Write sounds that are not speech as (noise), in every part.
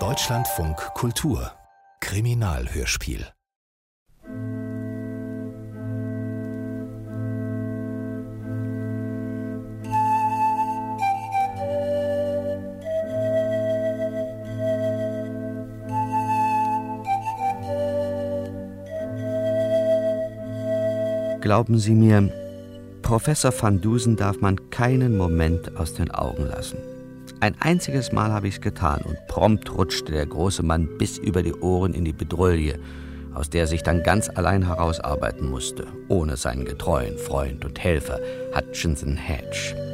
Deutschlandfunk Kultur Kriminalhörspiel Glauben Sie mir, Professor van Dusen darf man keinen Moment aus den Augen lassen. Ein einziges Mal habe ich es getan und prompt rutschte der große Mann bis über die Ohren in die Bedrulle, aus der er sich dann ganz allein herausarbeiten musste, ohne seinen getreuen Freund und Helfer Hutchinson Hedge.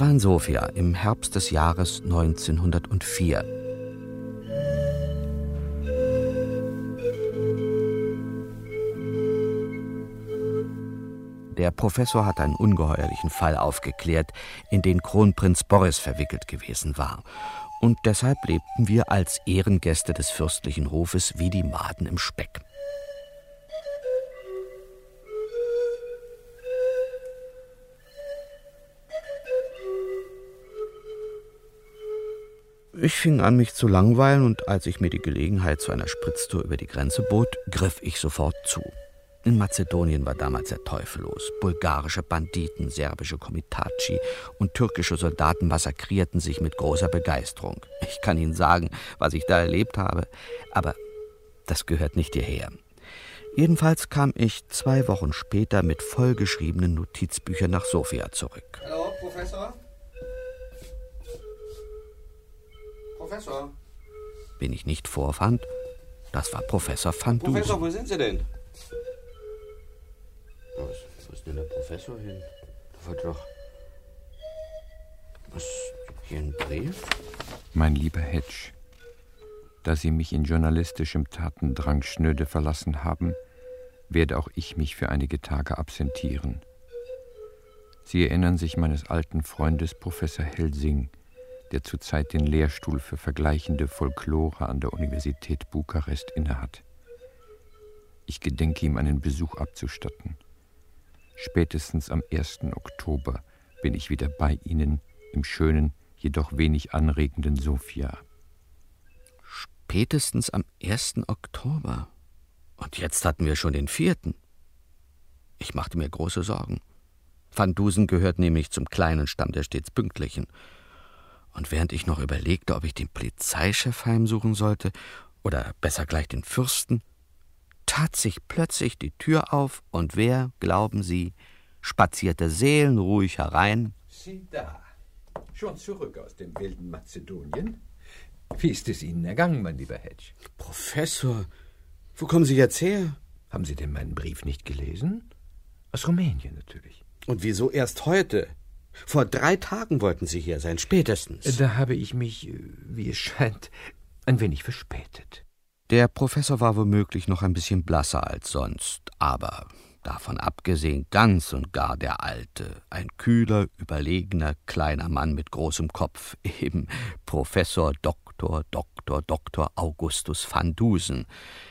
Es war in Sofia im Herbst des Jahres 1904. Der Professor hatte einen ungeheuerlichen Fall aufgeklärt, in den Kronprinz Boris verwickelt gewesen war. Und deshalb lebten wir als Ehrengäste des fürstlichen Hofes wie die Maden im Speck. Ich fing an, mich zu langweilen, und als ich mir die Gelegenheit zu einer Spritztour über die Grenze bot, griff ich sofort zu. In Mazedonien war damals der Teufel los. Bulgarische Banditen, serbische Komitatschi und türkische Soldaten massakrierten sich mit großer Begeisterung. Ich kann Ihnen sagen, was ich da erlebt habe, aber das gehört nicht hierher. Jedenfalls kam ich zwei Wochen später mit vollgeschriebenen Notizbüchern nach Sofia zurück. Hallo, Professor? Professor? Wen ich nicht vorfand, das war Professor van Dusen. Professor, wo sind Sie denn? Wo ist, wo ist denn der Professor hin? Da war doch. Was? Hier ein Brief? Mein lieber Hedge, da Sie mich in journalistischem Tatendrang schnöde verlassen haben, werde auch ich mich für einige Tage absentieren. Sie erinnern sich meines alten Freundes Professor Helsing, der zurzeit den Lehrstuhl für vergleichende Folklore an der Universität Bukarest innehat. Ich gedenke ihm einen Besuch abzustatten. Spätestens am 1. Oktober bin ich wieder bei Ihnen im schönen, jedoch wenig anregenden Sofia. Spätestens am 1. Oktober. Und jetzt hatten wir schon den 4. Ich machte mir große Sorgen. Van Dusen gehört nämlich zum kleinen Stamm der stets Pünktlichen. Und während ich noch überlegte, ob ich den Polizeichef heimsuchen sollte oder besser gleich den Fürsten, tat sich plötzlich die Tür auf und wer, glauben Sie, spazierte seelenruhig herein? Sie da, schon zurück aus dem wilden Mazedonien? Wie ist es Ihnen ergangen, mein lieber Hedge? Professor, wo kommen Sie jetzt her? Haben Sie denn meinen Brief nicht gelesen? Aus Rumänien natürlich. Und wieso erst heute? Vor drei Tagen wollten Sie hier sein, spätestens. Da habe ich mich, wie es scheint, ein wenig verspätet. Der Professor war womöglich noch ein bisschen blasser als sonst, aber davon abgesehen ganz und gar der Alte, ein kühler, überlegener, kleiner Mann mit großem Kopf, (laughs) eben Professor Dr. Dr. Dr. Augustus van Dusen,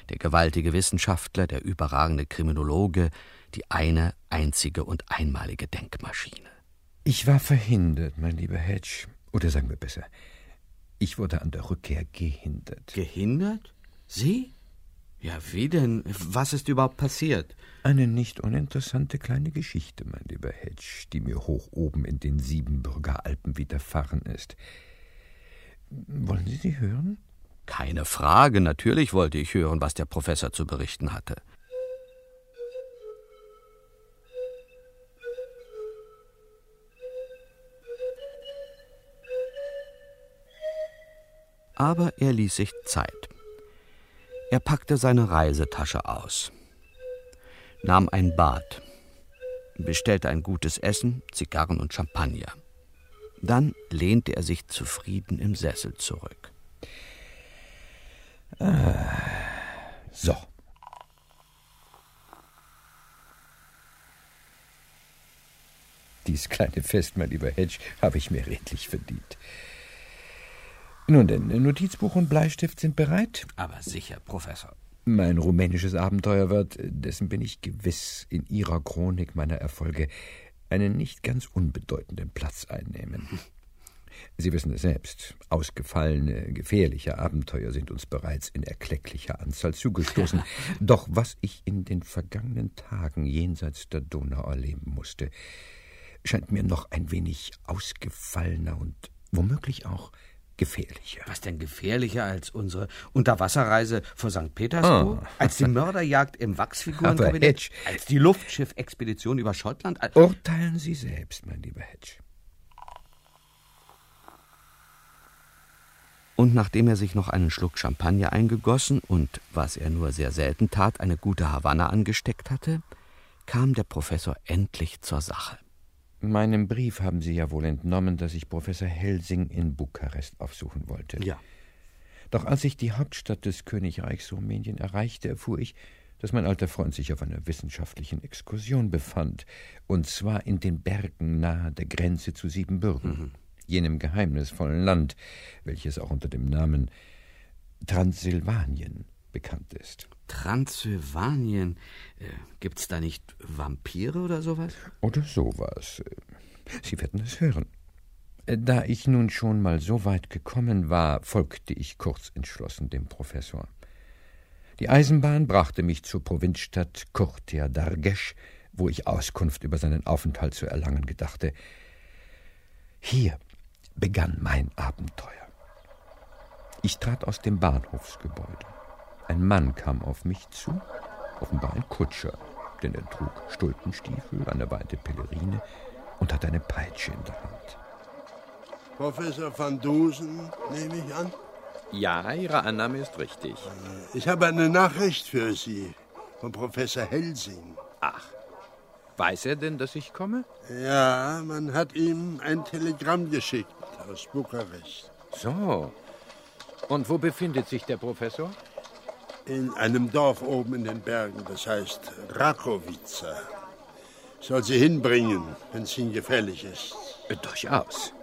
der gewaltige Wissenschaftler, der überragende Kriminologe, die eine einzige und einmalige Denkmaschine. Ich war verhindert, mein lieber Hedge. Oder sagen wir besser, ich wurde an der Rückkehr gehindert. Gehindert? Sie? Ja, wie denn? Was ist überhaupt passiert? Eine nicht uninteressante kleine Geschichte, mein lieber Hedge, die mir hoch oben in den Siebenbürger Alpen widerfahren ist. Wollen Sie sie hören? Keine Frage, natürlich wollte ich hören, was der Professor zu berichten hatte. Aber er ließ sich Zeit. Er packte seine Reisetasche aus, nahm ein Bad, bestellte ein gutes Essen, Zigarren und Champagner. Dann lehnte er sich zufrieden im Sessel zurück. Ah, so. Dies kleine Fest, mein lieber Hedge, habe ich mir redlich verdient. Nun denn, Notizbuch und Bleistift sind bereit? Aber sicher, Professor. Mein rumänisches Abenteuer wird, dessen bin ich gewiss, in Ihrer Chronik meiner Erfolge einen nicht ganz unbedeutenden Platz einnehmen. (laughs) Sie wissen es selbst, ausgefallene, gefährliche Abenteuer sind uns bereits in erklecklicher Anzahl zugestoßen. (laughs) Doch was ich in den vergangenen Tagen jenseits der Donau erleben musste, scheint mir noch ein wenig ausgefallener und womöglich auch gefährlicher. Was denn gefährlicher als unsere Unterwasserreise vor St. Petersburg? Oh. Als die Mörderjagd im Wachsfigurenkabinett? Als die Luftschiffexpedition über Schottland? Urteilen Sie selbst, mein lieber Hedge. Und nachdem er sich noch einen Schluck Champagner eingegossen und, was er nur sehr selten tat, eine gute Havanna angesteckt hatte, kam der Professor endlich zur Sache. Meinem Brief haben Sie ja wohl entnommen, dass ich Professor Helsing in Bukarest aufsuchen wollte. Ja. Doch als ich die Hauptstadt des Königreichs Rumänien erreichte, erfuhr ich, dass mein alter Freund sich auf einer wissenschaftlichen Exkursion befand, und zwar in den Bergen nahe der Grenze zu Siebenbürgen. Mhm jenem geheimnisvollen Land, welches auch unter dem Namen Transsilvanien bekannt ist. Transsilvanien? Äh, gibt's da nicht Vampire oder sowas? Oder sowas. Sie werden es hören. Äh, da ich nun schon mal so weit gekommen war, folgte ich kurz entschlossen dem Professor. Die Eisenbahn brachte mich zur Provinzstadt Kurtia Dargesh, wo ich Auskunft über seinen Aufenthalt zu erlangen gedachte. Hier begann mein Abenteuer. Ich trat aus dem Bahnhofsgebäude. Ein Mann kam auf mich zu, offenbar ein Kutscher, denn er trug Stulpenstiefel, eine weite Pelerine und hatte eine Peitsche in der Hand. Professor van Dusen, nehme ich an? Ja, Ihre Annahme ist richtig. Ich habe eine Nachricht für Sie von Professor Helsing. Ach, weiß er denn, dass ich komme? Ja, man hat ihm ein Telegramm geschickt aus Bukarest. So. Und wo befindet sich der Professor? In einem Dorf oben in den Bergen, das heißt Rakowica. Soll sie hinbringen, wenn es Ihnen gefällig ist. Äh, durchaus.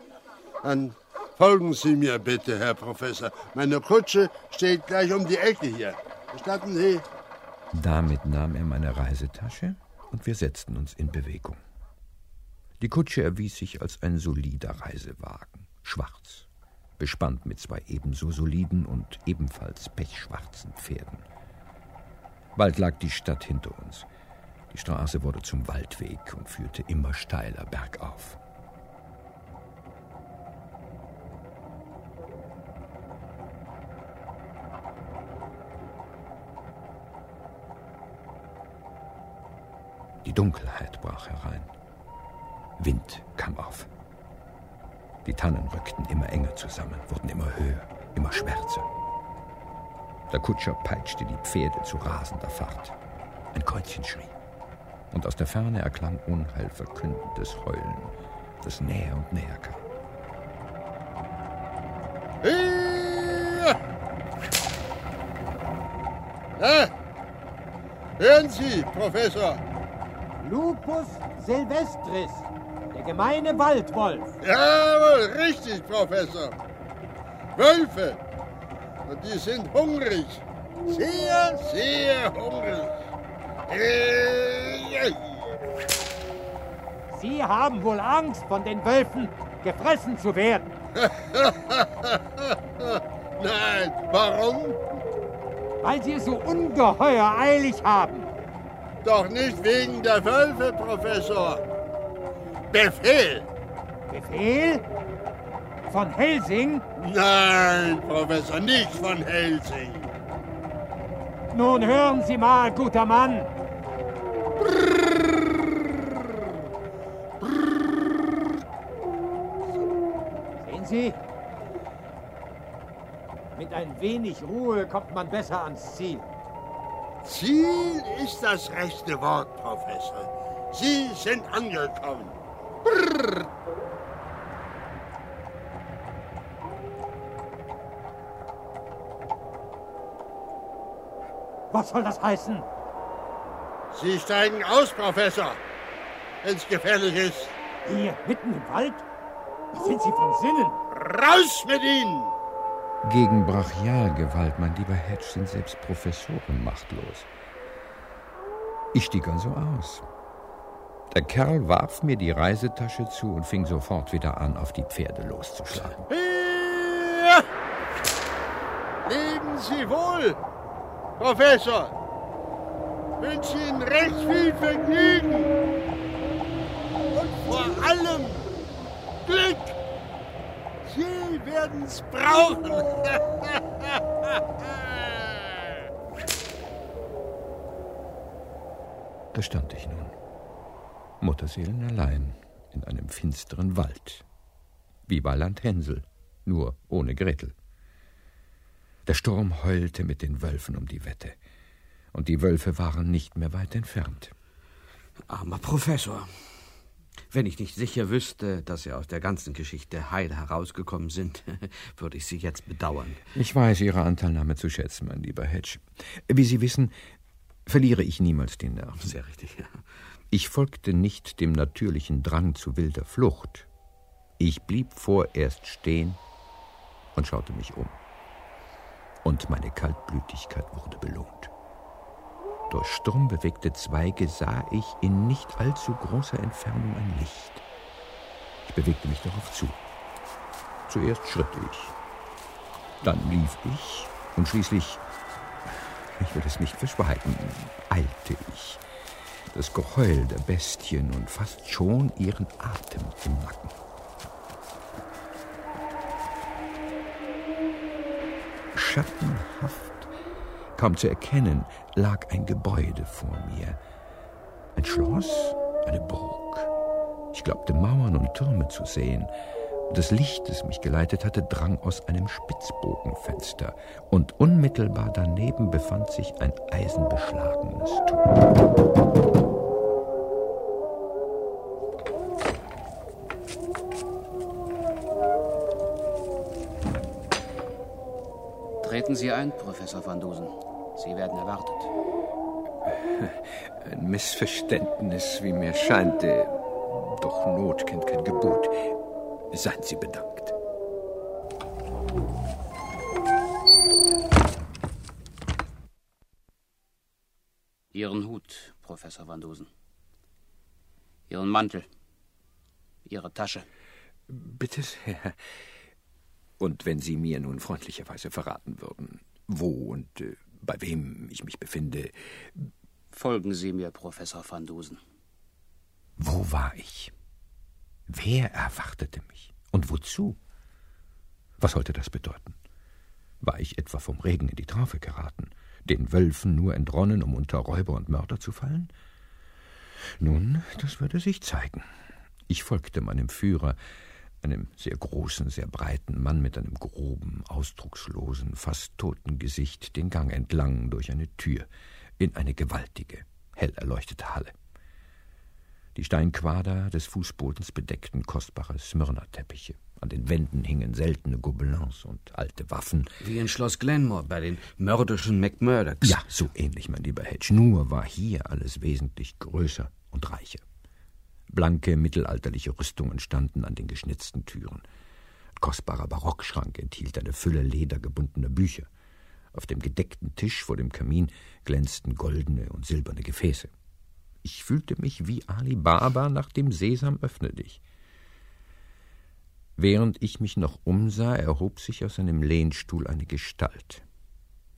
Dann folgen Sie mir bitte, Herr Professor. Meine Kutsche steht gleich um die Ecke hier. Gestatten Sie? Damit nahm er meine Reisetasche und wir setzten uns in Bewegung. Die Kutsche erwies sich als ein solider Reisewagen schwarz, bespannt mit zwei ebenso soliden und ebenfalls pechschwarzen Pferden. Bald lag die Stadt hinter uns. Die Straße wurde zum Waldweg und führte immer steiler bergauf. Die Dunkelheit brach herein. Wind kam auf. Die Tannen rückten immer enger zusammen, wurden immer höher, immer schwärzer. Der Kutscher peitschte die Pferde zu rasender Fahrt. Ein Kreuzchen schrie. Und aus der Ferne erklang unheilverkündendes Heulen, das näher und näher kam. Ah, hören Sie, Professor. Lupus silvestris, gemeine Waldwolf. Jawohl, richtig, Professor. Wölfe. Und die sind hungrig. Sehr, sehr hungrig. Sie haben wohl Angst, von den Wölfen gefressen zu werden. (laughs) Nein, warum? Weil sie es so ungeheuer eilig haben. Doch nicht wegen der Wölfe, Professor. Befehl! Befehl? Von Helsing? Nein, Professor, nicht von Helsing. Nun hören Sie mal, guter Mann. Sehen Sie? Mit ein wenig Ruhe kommt man besser ans Ziel. Ziel ist das rechte Wort, Professor. Sie sind angekommen. Brrr. Was soll das heißen? Sie steigen aus, Professor, wenn es gefährlich ist. Hier, mitten im Wald? Sind Sie von Sinnen? Raus mit Ihnen! Gegen Brachialgewalt, mein lieber Hedge, sind selbst Professoren machtlos. Ich stieg also aus. Der Kerl warf mir die Reisetasche zu und fing sofort wieder an, auf die Pferde loszuschlagen. Ja. Leben Sie wohl, Professor. Wünsche Ihnen recht viel Vergnügen. Und vor allem Glück. Sie werden's brauchen. Da stand ich nun, Mutterseelen allein, in einem finsteren Wald, wie bei Land Hänsel, nur ohne Gretel. Der Sturm heulte mit den Wölfen um die Wette, und die Wölfe waren nicht mehr weit entfernt. Armer Professor. Wenn ich nicht sicher wüsste, dass Sie aus der ganzen Geschichte heil herausgekommen sind, (laughs) würde ich Sie jetzt bedauern. Ich weiß Ihre Anteilnahme zu schätzen, mein lieber Hedge. Wie Sie wissen, verliere ich niemals den Nerv. Sehr richtig, ja. Ich folgte nicht dem natürlichen Drang zu wilder Flucht. Ich blieb vorerst stehen und schaute mich um. Und meine Kaltblütigkeit wurde belohnt. Durch sturmbewegte Zweige sah ich in nicht allzu großer Entfernung ein Licht. Ich bewegte mich darauf zu. Zuerst schritt ich, dann lief ich und schließlich ich will es nicht verschweigen, eilte ich. Das Geheul der Bestien und fast schon ihren Atem im Nacken. Schattenhaft, kaum zu erkennen, lag ein Gebäude vor mir. Ein Schloss, eine Burg. Ich glaubte Mauern und Türme zu sehen. Das Licht, das mich geleitet hatte, drang aus einem Spitzbogenfenster, und unmittelbar daneben befand sich ein eisenbeschlagenes Tor. Treten Sie ein, Professor van Dusen. Sie werden erwartet. Ein Missverständnis, wie mir scheint. Doch Not kennt kein Gebot. Seien Sie bedankt. Ihren Hut, Professor Van Dusen. Ihren Mantel. Ihre Tasche. Bitte sehr. Und wenn Sie mir nun freundlicherweise verraten würden, wo und äh, bei wem ich mich befinde. Folgen Sie mir, Professor Van Dusen. Wo war ich? Wer erwartete mich? Und wozu? Was sollte das bedeuten? War ich etwa vom Regen in die Traufe geraten, den Wölfen nur entronnen, um unter Räuber und Mörder zu fallen? Nun, das würde sich zeigen. Ich folgte meinem Führer, einem sehr großen, sehr breiten Mann mit einem groben, ausdruckslosen, fast toten Gesicht, den Gang entlang durch eine Tür in eine gewaltige, hell erleuchtete Halle. Die Steinquader des Fußbodens bedeckten kostbare Smyrna-Teppiche. An den Wänden hingen seltene Gobelins und alte Waffen. Wie in Schloss Glenmore bei den mörderischen McMurdochs. Ja, so ähnlich, mein lieber Hedge. Nur war hier alles wesentlich größer und reicher. Blanke, mittelalterliche Rüstungen standen an den geschnitzten Türen. Ein kostbarer Barockschrank enthielt eine Fülle ledergebundener Bücher. Auf dem gedeckten Tisch vor dem Kamin glänzten goldene und silberne Gefäße. Ich fühlte mich wie Ali Baba nach dem Sesam öffne dich. Während ich mich noch umsah, erhob sich aus einem Lehnstuhl eine Gestalt.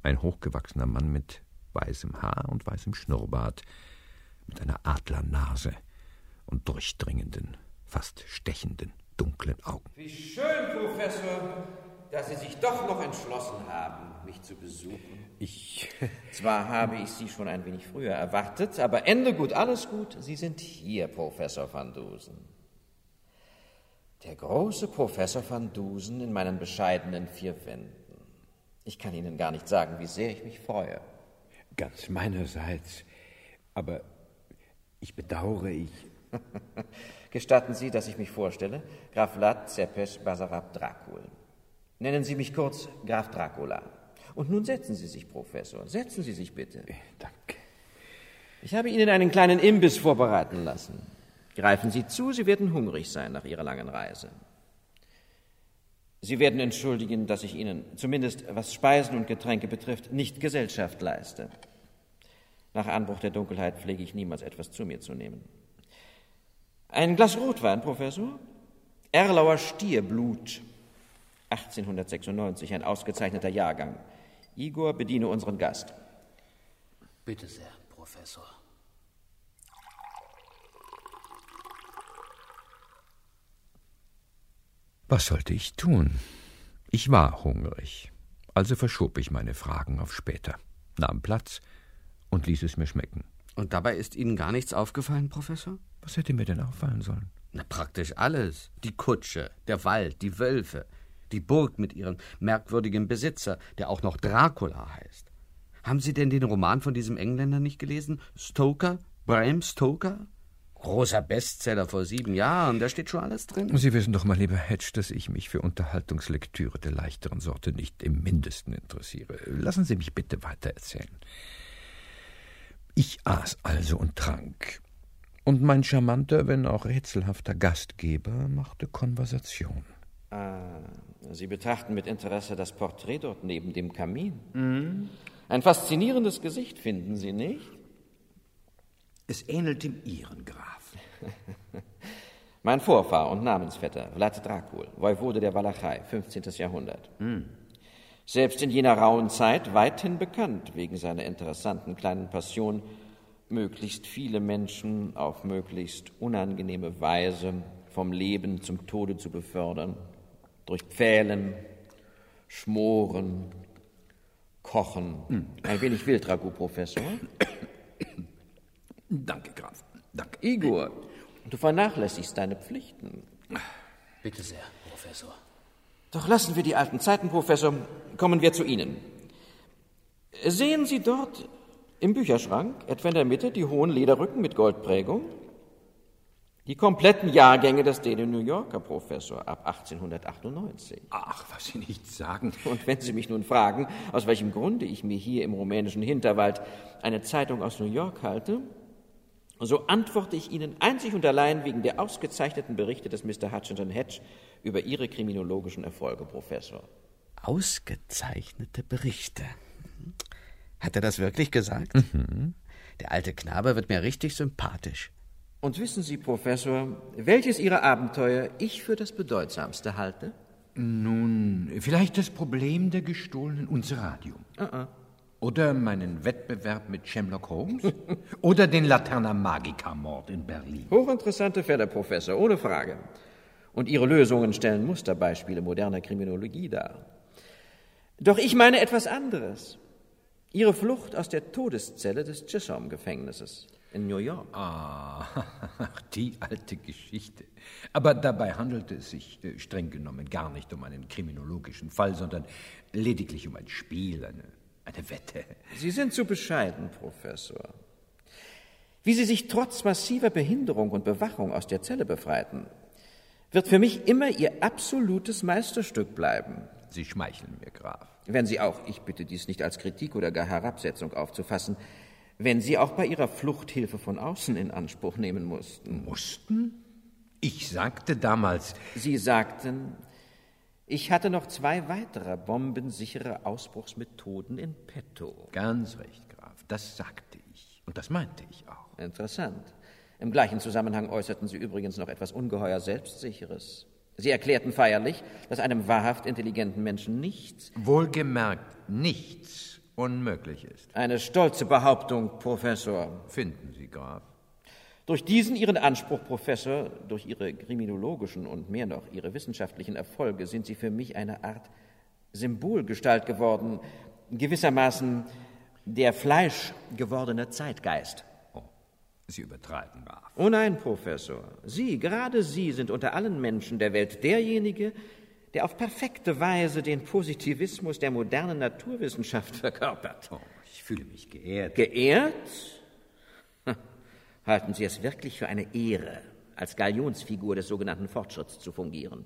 Ein hochgewachsener Mann mit weißem Haar und weißem Schnurrbart, mit einer Adlernase und durchdringenden, fast stechenden, dunklen Augen. Wie schön, Professor, dass Sie sich doch noch entschlossen haben, mich zu besuchen. Ich. (laughs) Zwar habe ich Sie schon ein wenig früher erwartet, aber Ende gut, alles gut. Sie sind hier, Professor van Dusen. Der große Professor van Dusen in meinen bescheidenen vier Wänden. Ich kann Ihnen gar nicht sagen, wie sehr ich mich freue. Ganz meinerseits. Aber ich bedauere, ich. (laughs) Gestatten Sie, dass ich mich vorstelle? Graf Vlad Zepes Basarab Dracul. Nennen Sie mich kurz Graf Dracula. Und nun setzen Sie sich, Professor. Setzen Sie sich bitte. Danke. Ich habe Ihnen einen kleinen Imbiss vorbereiten lassen. Greifen Sie zu, Sie werden hungrig sein nach Ihrer langen Reise. Sie werden entschuldigen, dass ich Ihnen, zumindest was Speisen und Getränke betrifft, nicht Gesellschaft leiste. Nach Anbruch der Dunkelheit pflege ich niemals etwas zu mir zu nehmen. Ein Glas Rotwein, Professor? Erlauer Stierblut, 1896, ein ausgezeichneter Jahrgang. Igor, bediene unseren Gast. Bitte sehr, Professor. Was sollte ich tun? Ich war hungrig, also verschob ich meine Fragen auf später, nahm Platz und ließ es mir schmecken. Und dabei ist Ihnen gar nichts aufgefallen, Professor? Was hätte mir denn auffallen sollen? Na, praktisch alles. Die Kutsche, der Wald, die Wölfe, die Burg mit ihrem merkwürdigen Besitzer, der auch noch Dracula heißt. Haben Sie denn den Roman von diesem Engländer nicht gelesen? Stoker? Bram Stoker? Großer Bestseller vor sieben Jahren, da steht schon alles drin. Sie wissen doch mal, lieber Hedge, dass ich mich für Unterhaltungslektüre der leichteren Sorte nicht im mindesten interessiere. Lassen Sie mich bitte weitererzählen. Ich aß also und trank. Und mein charmanter, wenn auch rätselhafter Gastgeber machte Konversation. Ah, Sie betrachten mit Interesse das Porträt dort neben dem Kamin. Mhm. Ein faszinierendes Gesicht, finden Sie nicht? Es ähnelt dem Ihren, Graf. (laughs) mein Vorfahr und Namensvetter, Vlad Dracul, Woivode der Walachei, 15. Jahrhundert. Mhm. Selbst in jener rauen Zeit weithin bekannt wegen seiner interessanten kleinen Passion, möglichst viele Menschen auf möglichst unangenehme Weise vom Leben zum Tode zu befördern, durch Pfählen, Schmoren, Kochen. Hm. Ein wenig Wildragout, Professor. (coughs) Danke, Graf. Danke. Igor, du vernachlässigst deine Pflichten. Bitte sehr, Professor. Doch lassen wir die alten Zeiten, Professor. Kommen wir zu Ihnen. Sehen Sie dort im Bücherschrank, etwa in der Mitte, die hohen Lederrücken mit Goldprägung? Die kompletten Jahrgänge des Daily New Yorker, Professor, ab 1898. Ach, was Sie nicht sagen. Und wenn Sie mich nun fragen, aus welchem Grunde ich mir hier im rumänischen Hinterwald eine Zeitung aus New York halte, so antworte ich Ihnen einzig und allein wegen der ausgezeichneten Berichte des Mr. Hutchinson Hedge über Ihre kriminologischen Erfolge, Professor. Ausgezeichnete Berichte. Hat er das wirklich gesagt? Mhm. Der alte Knabe wird mir richtig sympathisch. Und wissen Sie, Professor, welches Ihrer Abenteuer ich für das bedeutsamste halte? Nun, vielleicht das Problem der gestohlenen Unseradium. Uh -uh. Oder meinen Wettbewerb mit Sherlock Holmes? (laughs) Oder den Laterna Magica-Mord in Berlin? Hochinteressante Fälle, Professor, ohne Frage. Und Ihre Lösungen stellen Musterbeispiele moderner Kriminologie dar. Doch ich meine etwas anderes. Ihre Flucht aus der Todeszelle des Chisholm-Gefängnisses in New York. Ah, (laughs) die alte Geschichte. Aber dabei handelte es sich äh, streng genommen gar nicht um einen kriminologischen Fall, sondern lediglich um ein Spiel, eine, eine Wette. Sie sind zu bescheiden, Professor. Wie Sie sich trotz massiver Behinderung und Bewachung aus der Zelle befreiten, wird für mich immer Ihr absolutes Meisterstück bleiben. Sie schmeicheln mir, Graf. Wenn Sie auch, ich bitte dies nicht als Kritik oder gar Herabsetzung aufzufassen, wenn Sie auch bei Ihrer Flucht Hilfe von außen in Anspruch nehmen mussten. Mussten? Ich sagte damals. Sie sagten, ich hatte noch zwei weitere bombensichere Ausbruchsmethoden in petto. Ganz recht, Graf, das sagte ich. Und das meinte ich auch. Interessant. Im gleichen Zusammenhang äußerten Sie übrigens noch etwas ungeheuer Selbstsicheres. Sie erklärten feierlich, dass einem wahrhaft intelligenten Menschen nichts. Wohlgemerkt, nichts unmöglich ist. Eine stolze Behauptung, Professor. Finden Sie, Graf. Durch diesen Ihren Anspruch, Professor, durch Ihre kriminologischen und mehr noch Ihre wissenschaftlichen Erfolge sind Sie für mich eine Art Symbolgestalt geworden, gewissermaßen der fleischgewordene Zeitgeist. Oh, Sie übertreiben, Graf. Oh nein, Professor. Sie, gerade Sie sind unter allen Menschen der Welt derjenige, der auf perfekte Weise den Positivismus der modernen Naturwissenschaft verkörpert. Oh, ich fühle mich geehrt. Geehrt? Halten Sie es wirklich für eine Ehre, als Galionsfigur des sogenannten Fortschritts zu fungieren?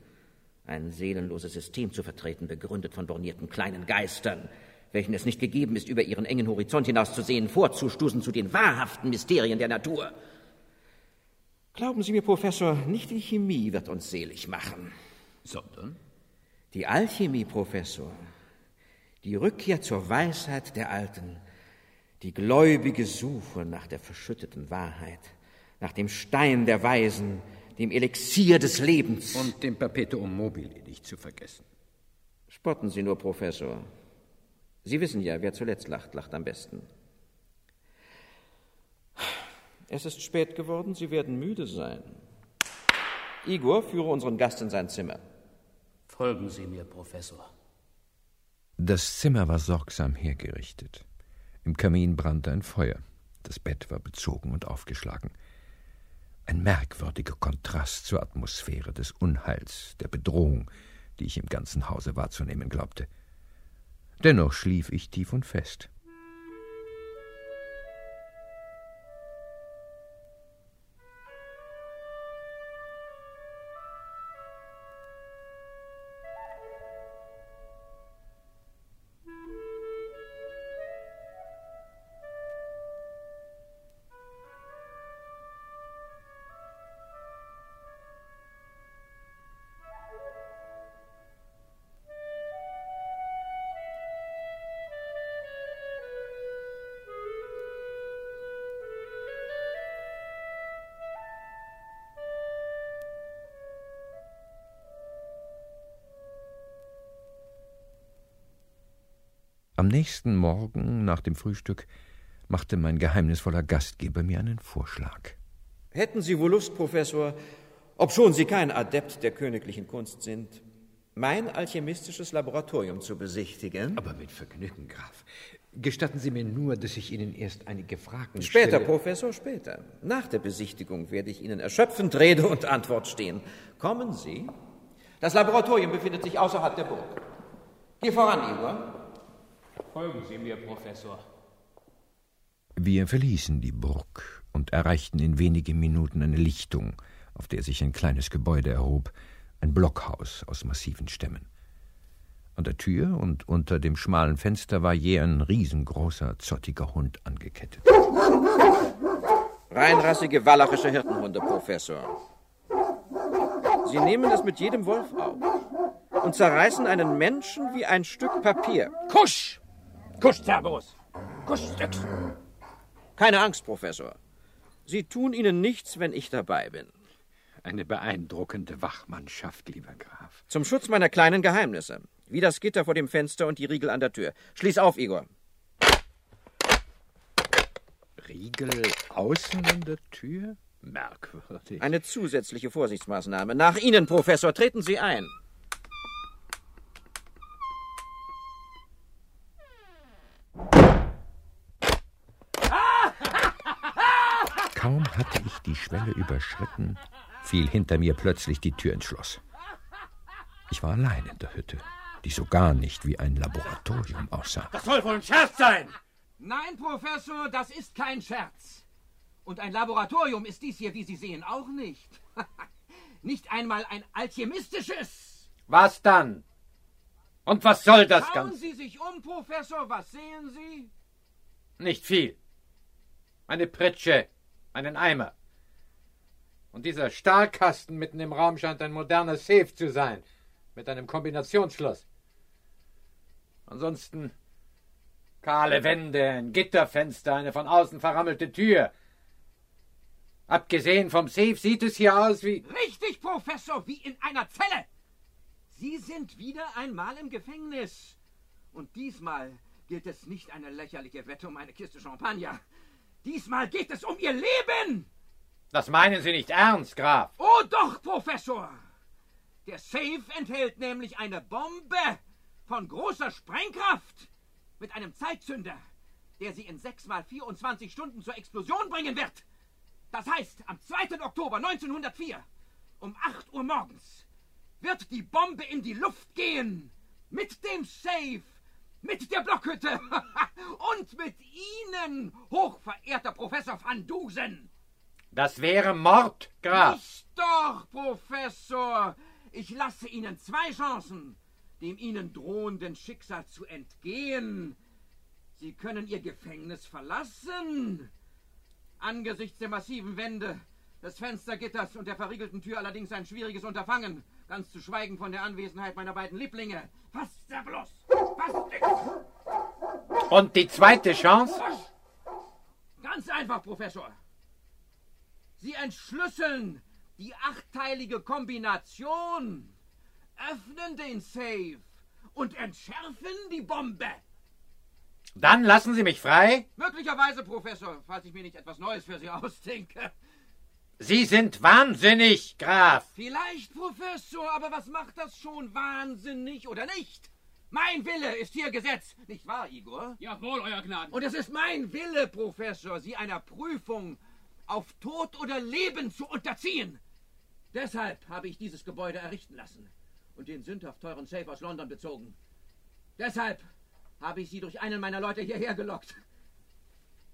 Ein seelenloses System zu vertreten, begründet von bornierten kleinen Geistern, welchen es nicht gegeben ist, über ihren engen Horizont hinauszusehen, vorzustoßen zu den wahrhaften Mysterien der Natur. Glauben Sie mir, Professor, nicht die Chemie wird uns selig machen. Sondern? Die Alchemie, Professor, die Rückkehr zur Weisheit der Alten, die gläubige Suche nach der verschütteten Wahrheit, nach dem Stein der Weisen, dem Elixier des Lebens. Und dem Perpetuum mobile nicht zu vergessen. Spotten Sie nur, Professor. Sie wissen ja, wer zuletzt lacht, lacht am besten. Es ist spät geworden, Sie werden müde sein. Igor, führe unseren Gast in sein Zimmer. Folgen Sie mir, Professor. Das Zimmer war sorgsam hergerichtet. Im Kamin brannte ein Feuer. Das Bett war bezogen und aufgeschlagen. Ein merkwürdiger Kontrast zur Atmosphäre des Unheils, der Bedrohung, die ich im ganzen Hause wahrzunehmen glaubte. Dennoch schlief ich tief und fest. Nächsten Morgen nach dem Frühstück machte mein geheimnisvoller Gastgeber mir einen Vorschlag. Hätten Sie wohl Lust, Professor, obschon Sie kein Adept der königlichen Kunst sind, mein alchemistisches Laboratorium zu besichtigen? Aber mit Vergnügen, Graf. Gestatten Sie mir nur, dass ich Ihnen erst einige Fragen später, stelle. Später, Professor, später. Nach der Besichtigung werde ich Ihnen erschöpfend Rede und Antwort stehen. Kommen Sie. Das Laboratorium befindet sich außerhalb der Burg. Hier voran, Igor. Folgen Sie mir, Professor. Wir verließen die Burg und erreichten in wenigen Minuten eine Lichtung, auf der sich ein kleines Gebäude erhob, ein Blockhaus aus massiven Stämmen. An der Tür und unter dem schmalen Fenster war je ein riesengroßer, zottiger Hund angekettet. Reinrassige walachische Hirtenhunde, Professor. Sie nehmen es mit jedem Wolf auf und zerreißen einen Menschen wie ein Stück Papier. Kusch! Kusch, Cerberus! Kusch, Stück! Keine Angst, Professor. Sie tun ihnen nichts, wenn ich dabei bin. Eine beeindruckende Wachmannschaft, lieber Graf. Zum Schutz meiner kleinen Geheimnisse. Wie das Gitter vor dem Fenster und die Riegel an der Tür. Schließ auf, Igor. Riegel außen an der Tür? Merkwürdig. Eine zusätzliche Vorsichtsmaßnahme. Nach Ihnen, Professor, treten Sie ein. Kaum hatte ich die Schwelle überschritten, fiel hinter mir plötzlich die Tür ins Schloss. Ich war allein in der Hütte, die so gar nicht wie ein Laboratorium aussah. Das soll wohl ein Scherz sein! Nein, Professor, das ist kein Scherz. Und ein Laboratorium ist dies hier, wie Sie sehen, auch nicht. (laughs) nicht einmal ein alchemistisches. Was dann? Und was soll das Schauen Ganze? Sie sich um, Professor, was sehen Sie? Nicht viel. Eine Pritsche, einen Eimer. Und dieser Stahlkasten mitten im Raum scheint ein moderner Safe zu sein, mit einem Kombinationsschloss. Ansonsten kahle Wände, ein Gitterfenster, eine von außen verrammelte Tür. Abgesehen vom Safe sieht es hier aus wie. Richtig, Professor, wie in einer Zelle. Sie sind wieder einmal im Gefängnis. Und diesmal gilt es nicht eine lächerliche Wette um eine Kiste Champagner. Diesmal geht es um Ihr Leben. Das meinen Sie nicht ernst, Graf. Oh doch, Professor. Der Safe enthält nämlich eine Bombe von großer Sprengkraft mit einem Zeitzünder, der sie in 6 mal 24 Stunden zur Explosion bringen wird. Das heißt, am 2. Oktober 1904 um 8 Uhr morgens wird die Bombe in die Luft gehen. Mit dem Safe, mit der Blockhütte (laughs) und mit Ihnen, hochverehrter Professor van Dusen. Das wäre Mord, Graf. Nicht doch, Professor. Ich lasse Ihnen zwei Chancen, dem Ihnen drohenden Schicksal zu entgehen. Sie können Ihr Gefängnis verlassen. Angesichts der massiven Wände, des Fenstergitters und der verriegelten Tür allerdings ein schwieriges Unterfangen. Ganz zu schweigen von der Anwesenheit meiner beiden Lieblinge. Was da bloß? Und die zweite Chance? Ganz einfach, Professor. Sie entschlüsseln die achtteilige Kombination, öffnen den Safe und entschärfen die Bombe. Dann lassen Sie mich frei. Möglicherweise, Professor, falls ich mir nicht etwas Neues für Sie (laughs) ausdenke. Sie sind wahnsinnig, Graf. Vielleicht, Professor, aber was macht das schon wahnsinnig oder nicht? Mein Wille ist hier Gesetz, nicht wahr, Igor? Jawohl, Euer Gnaden. Und es ist mein Wille, Professor, Sie einer Prüfung auf Tod oder Leben zu unterziehen. Deshalb habe ich dieses Gebäude errichten lassen und den sündhaft teuren Safe aus London bezogen. Deshalb habe ich Sie durch einen meiner Leute hierher gelockt.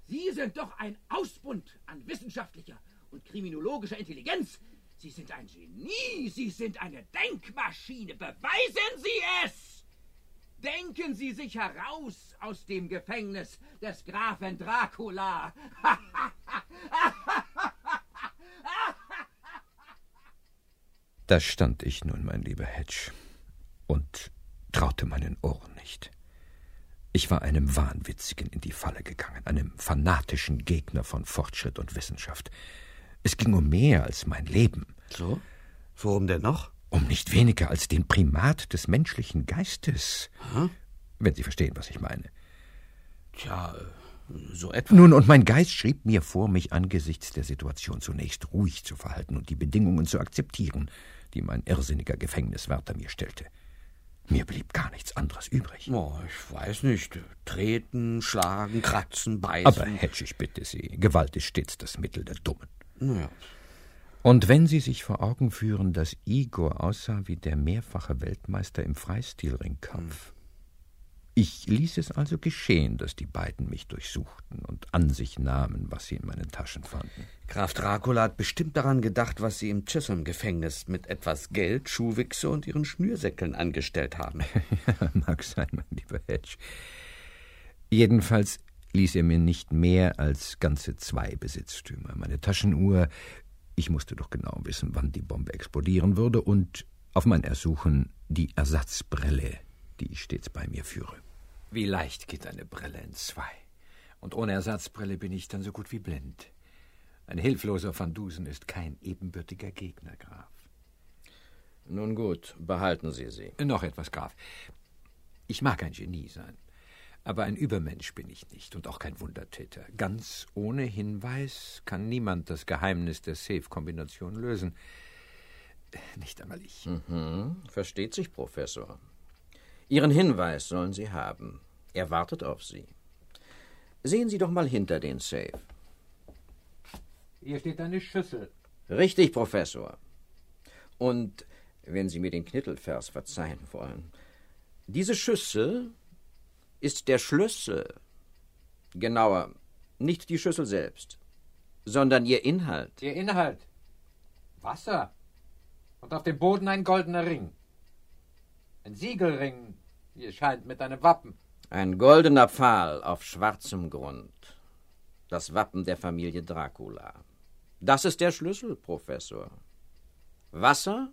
Sie sind doch ein Ausbund an wissenschaftlicher und kriminologischer Intelligenz. Sie sind ein Genie, Sie sind eine Denkmaschine. Beweisen Sie es! Denken Sie sich heraus aus dem Gefängnis des Grafen Dracula. (laughs) Da stand ich nun, mein lieber Hedge, und traute meinen Ohren nicht. Ich war einem Wahnwitzigen in die Falle gegangen, einem fanatischen Gegner von Fortschritt und Wissenschaft. Es ging um mehr als mein Leben. So? Worum denn noch? Um nicht weniger als den Primat des menschlichen Geistes. Hm? Wenn Sie verstehen, was ich meine. Tja, so etwa. Nun, und mein Geist schrieb mir vor, mich angesichts der Situation zunächst ruhig zu verhalten und die Bedingungen zu akzeptieren, die mein irrsinniger Gefängniswärter mir stellte. Mir blieb gar nichts anderes übrig. Oh, ich weiß nicht. Treten, schlagen, kratzen, beißen. Aber, Hedge, ich bitte Sie, Gewalt ist stets das Mittel der Dummen. Ja. Und wenn Sie sich vor Augen führen, dass Igor aussah wie der mehrfache Weltmeister im Freistilringkampf. Ich ließ es also geschehen, dass die beiden mich durchsuchten und an sich nahmen, was sie in meinen Taschen fanden. Graf Dracula hat bestimmt daran gedacht, was Sie im Chisholm-Gefängnis mit etwas Geld, Schuhwichse und Ihren Schnürsäckeln angestellt haben. (laughs) ja, mag sein, mein lieber Hedge. Jedenfalls ließ er mir nicht mehr als ganze zwei Besitztümer. Meine Taschenuhr, ich musste doch genau wissen, wann die Bombe explodieren würde, und auf mein Ersuchen die Ersatzbrille, die ich stets bei mir führe. Wie leicht geht eine Brille in zwei. Und ohne Ersatzbrille bin ich dann so gut wie blind. Ein hilfloser Van Dusen ist kein ebenbürtiger Gegner, Graf. Nun gut, behalten Sie sie. Noch etwas, Graf. Ich mag ein Genie sein. Aber ein Übermensch bin ich nicht und auch kein Wundertäter. Ganz ohne Hinweis kann niemand das Geheimnis der Safe-Kombination lösen. Nicht einmal ich. Mhm, versteht sich, Professor. Ihren Hinweis sollen Sie haben. Er wartet auf Sie. Sehen Sie doch mal hinter den Safe. Hier steht eine Schüssel. Richtig, Professor. Und wenn Sie mir den Knittelvers verzeihen wollen, diese Schüssel ist der Schlüssel. Genauer, nicht die Schüssel selbst, sondern ihr Inhalt. Ihr Inhalt? Wasser. Und auf dem Boden ein goldener Ring. Ein Siegelring, wie es scheint, mit einem Wappen. Ein goldener Pfahl auf schwarzem Grund. Das Wappen der Familie Dracula. Das ist der Schlüssel, Professor. Wasser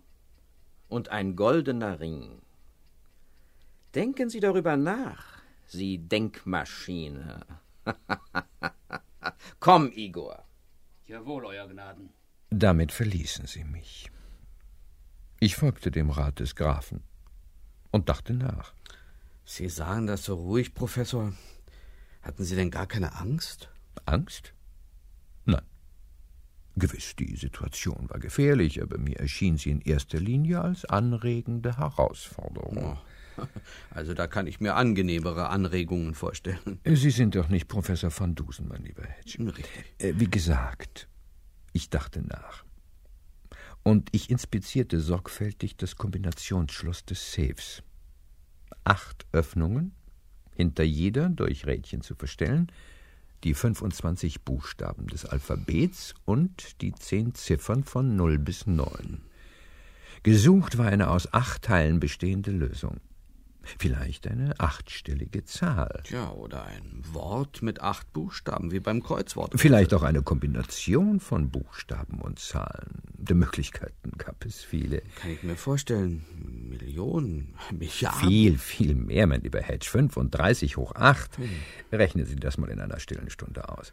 und ein goldener Ring. Denken Sie darüber nach, Sie Denkmaschine. (laughs) Komm, Igor. Jawohl, Euer Gnaden. Damit verließen sie mich. Ich folgte dem Rat des Grafen und dachte nach. Sie sagen das so ruhig, Professor. Hatten Sie denn gar keine Angst? Angst? Nein. Gewiss, die Situation war gefährlich, aber mir erschien sie in erster Linie als anregende Herausforderung. Oh. (laughs) Also da kann ich mir angenehmere Anregungen vorstellen. Sie sind doch nicht Professor van Dusen, mein lieber Hedge. Richtig. Wie gesagt, ich dachte nach. Und ich inspizierte sorgfältig das Kombinationsschloss des Safes. Acht Öffnungen, hinter jeder durch Rädchen zu verstellen, die 25 Buchstaben des Alphabets und die zehn Ziffern von 0 bis 9. Gesucht war eine aus acht Teilen bestehende Lösung. Vielleicht eine achtstellige Zahl. Ja, oder ein Wort mit acht Buchstaben, wie beim Kreuzwort. Vielleicht auch eine Kombination von Buchstaben und Zahlen. Die Möglichkeiten gab es viele. Kann ich mir vorstellen. Millionen, (laughs) Milliarden. Viel, viel mehr, mein lieber Hedge. 35 hoch 8. Hm. Rechnen Sie das mal in einer stillen Stunde aus.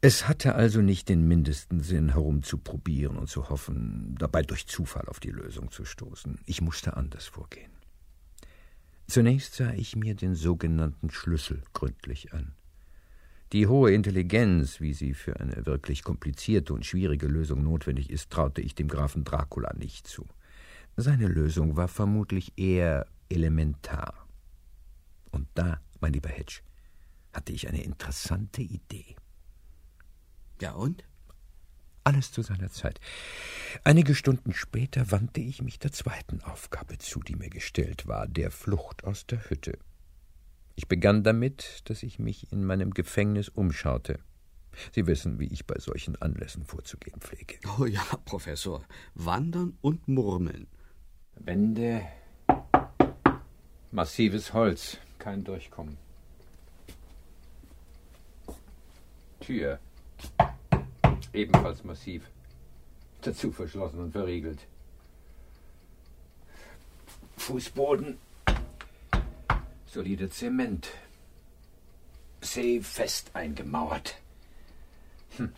Es hatte also nicht den mindesten Sinn, herumzuprobieren und zu hoffen, dabei durch Zufall auf die Lösung zu stoßen. Ich musste anders vorgehen. Zunächst sah ich mir den sogenannten Schlüssel gründlich an. Die hohe Intelligenz, wie sie für eine wirklich komplizierte und schwierige Lösung notwendig ist, traute ich dem Grafen Dracula nicht zu. Seine Lösung war vermutlich eher elementar. Und da, mein lieber Hedge, hatte ich eine interessante Idee. Ja und? Alles zu seiner Zeit. Einige Stunden später wandte ich mich der zweiten Aufgabe zu, die mir gestellt war, der Flucht aus der Hütte. Ich begann damit, dass ich mich in meinem Gefängnis umschaute. Sie wissen, wie ich bei solchen Anlässen vorzugehen pflege. Oh ja, Professor. Wandern und Murmeln. Wände. Massives Holz. Kein Durchkommen. Tür. Ebenfalls massiv. Dazu verschlossen und verriegelt. Fußboden. Solide Zement. See fest eingemauert. Hm.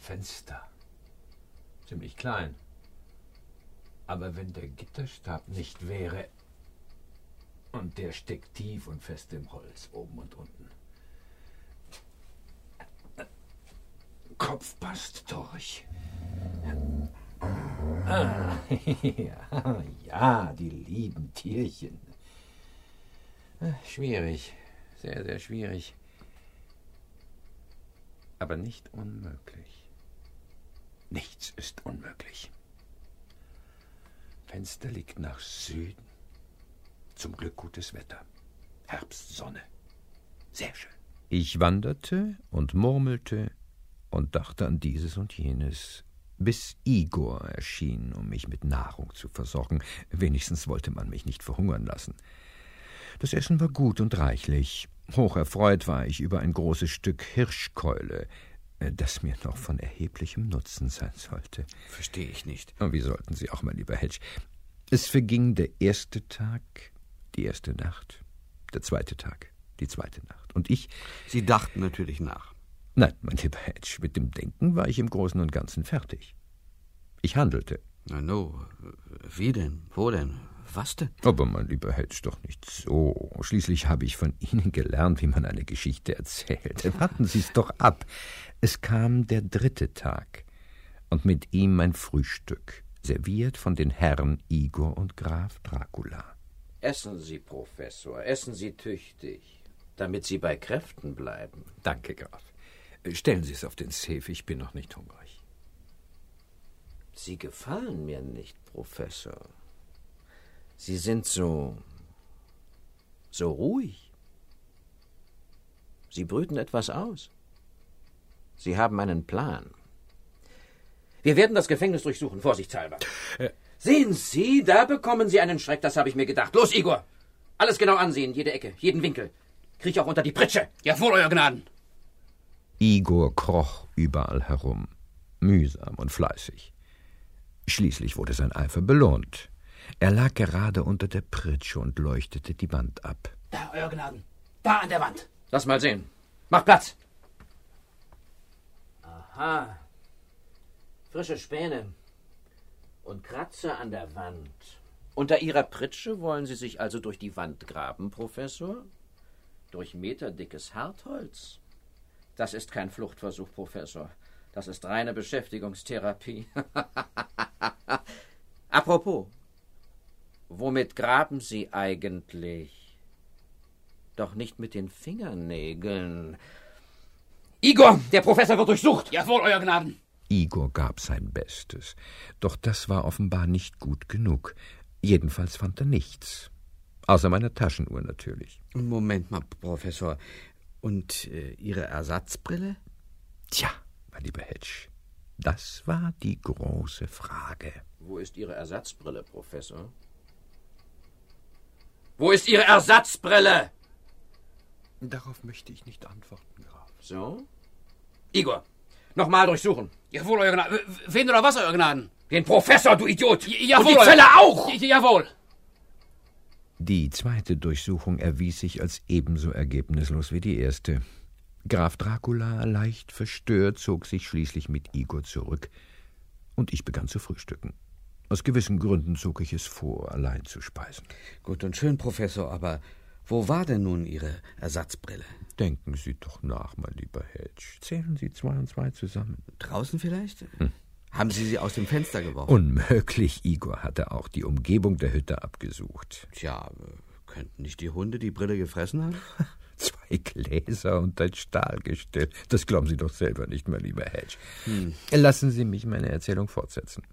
Fenster. Ziemlich klein. Aber wenn der Gitterstab nicht wäre. Und der steckt tief und fest im Holz, oben und unten. Kopf passt durch. Ah, ja, (laughs) ja, die lieben Tierchen. Ah, schwierig, sehr, sehr schwierig. Aber nicht unmöglich. Nichts ist unmöglich. Fenster liegt nach Süden. Zum Glück gutes Wetter. Herbstsonne. Sehr schön. Ich wanderte und murmelte und dachte an dieses und jenes, bis Igor erschien, um mich mit Nahrung zu versorgen. Wenigstens wollte man mich nicht verhungern lassen. Das Essen war gut und reichlich. Hoch erfreut war ich über ein großes Stück Hirschkeule, das mir noch von erheblichem Nutzen sein sollte. Verstehe ich nicht. Und wie sollten Sie auch, mein lieber Hedge? Es verging der erste Tag, die erste Nacht, der zweite Tag, die zweite Nacht. Und ich. Sie dachten natürlich nach. Nein, mein lieber Hedge, mit dem Denken war ich im Großen und Ganzen fertig. Ich handelte. Na no, wie denn? Wo denn? Was denn? Aber mein lieber Hedge, doch nicht so. Schließlich habe ich von Ihnen gelernt, wie man eine Geschichte erzählt. Warten Sie es doch ab. Es kam der dritte Tag und mit ihm mein Frühstück, serviert von den Herren Igor und Graf Dracula. Essen Sie, Professor, essen Sie tüchtig, damit Sie bei Kräften bleiben. Danke, Graf. Stellen Sie es auf den Safe, ich bin noch nicht hungrig. Sie gefallen mir nicht, Professor. Sie sind so. so ruhig. Sie brüten etwas aus. Sie haben einen Plan. Wir werden das Gefängnis durchsuchen, vorsichtshalber. Äh. Sehen Sie, da bekommen Sie einen Schreck, das habe ich mir gedacht. Los, Igor! Alles genau ansehen, jede Ecke, jeden Winkel. Kriech auch unter die Pritsche. Jawohl, Euer Gnaden. Igor kroch überall herum, mühsam und fleißig. Schließlich wurde sein Eifer belohnt. Er lag gerade unter der Pritsche und leuchtete die Wand ab. Da, Euer Gnaden. Da an der Wand. Lass mal sehen. Mach Platz. Aha. Frische Späne. Und Kratzer an der Wand. Unter Ihrer Pritsche wollen Sie sich also durch die Wand graben, Professor? Durch meterdickes Hartholz? Das ist kein Fluchtversuch, Professor. Das ist reine Beschäftigungstherapie. (laughs) Apropos, womit graben Sie eigentlich? Doch nicht mit den Fingernägeln. Igor, der Professor wird durchsucht. Jawohl, Euer Gnaden. Igor gab sein Bestes. Doch das war offenbar nicht gut genug. Jedenfalls fand er nichts. Außer meiner Taschenuhr natürlich. Moment mal, Professor. Und äh, Ihre Ersatzbrille? Tja, mein lieber Hedge, das war die große Frage. Wo ist Ihre Ersatzbrille, Professor? Wo ist Ihre Ersatzbrille? Darauf möchte ich nicht antworten, Graf. So? Igor, nochmal durchsuchen. Jawohl, Euer Gnaden. Wen oder was, Euer Gnaden? Den Professor, du Idiot! jawohl, Und die Zelle auch! J jawohl! Die zweite Durchsuchung erwies sich als ebenso ergebnislos wie die erste. Graf Dracula, leicht verstört, zog sich schließlich mit Igor zurück, und ich begann zu frühstücken. Aus gewissen Gründen zog ich es vor, allein zu speisen. Gut und schön, Professor, aber wo war denn nun Ihre Ersatzbrille? Denken Sie doch nach, mein lieber Hedge. Zählen Sie zwei und zwei zusammen. Draußen vielleicht? Hm. Haben Sie sie aus dem Fenster geworfen? Unmöglich. Igor hatte auch die Umgebung der Hütte abgesucht. Tja, könnten nicht die Hunde die Brille gefressen haben? (laughs) Zwei Gläser und ein Stahlgestell. Das glauben Sie doch selber nicht, mein lieber Hedge. Hm. Lassen Sie mich meine Erzählung fortsetzen.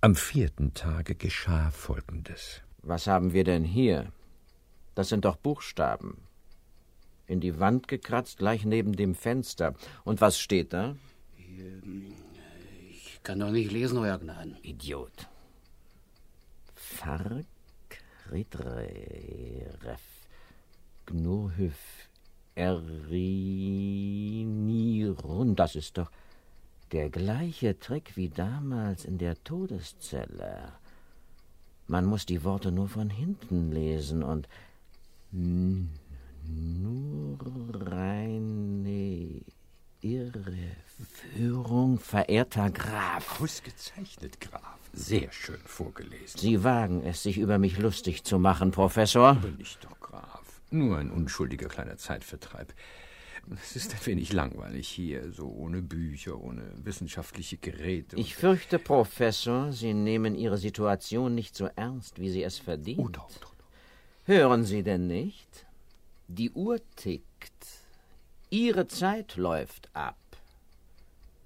Am vierten Tage geschah Folgendes. Was haben wir denn hier? Das sind doch Buchstaben. In die Wand gekratzt, gleich neben dem Fenster. Und was steht da? Kann doch nicht lesen, Euer Gnaden. Idiot. Fark, Ridref, Gnurhüf, Erinirun. Das ist doch der gleiche Trick wie damals in der Todeszelle. Man muss die Worte nur von hinten lesen und nur eine Irreführung, verehrter Graf. Ausgezeichnet, Graf. Sehr schön vorgelesen. Sie wagen es, sich über mich lustig zu machen, Professor. Aber nicht doch, Graf. Nur ein unschuldiger kleiner Zeitvertreib. Es ist ein wenig langweilig hier, so ohne Bücher, ohne wissenschaftliche Geräte. Ich fürchte, Professor, Sie nehmen Ihre Situation nicht so ernst, wie sie es verdient. Oh, doch, doch, doch. Hören Sie denn nicht? Die Uhr tickt. Ihre Zeit läuft ab.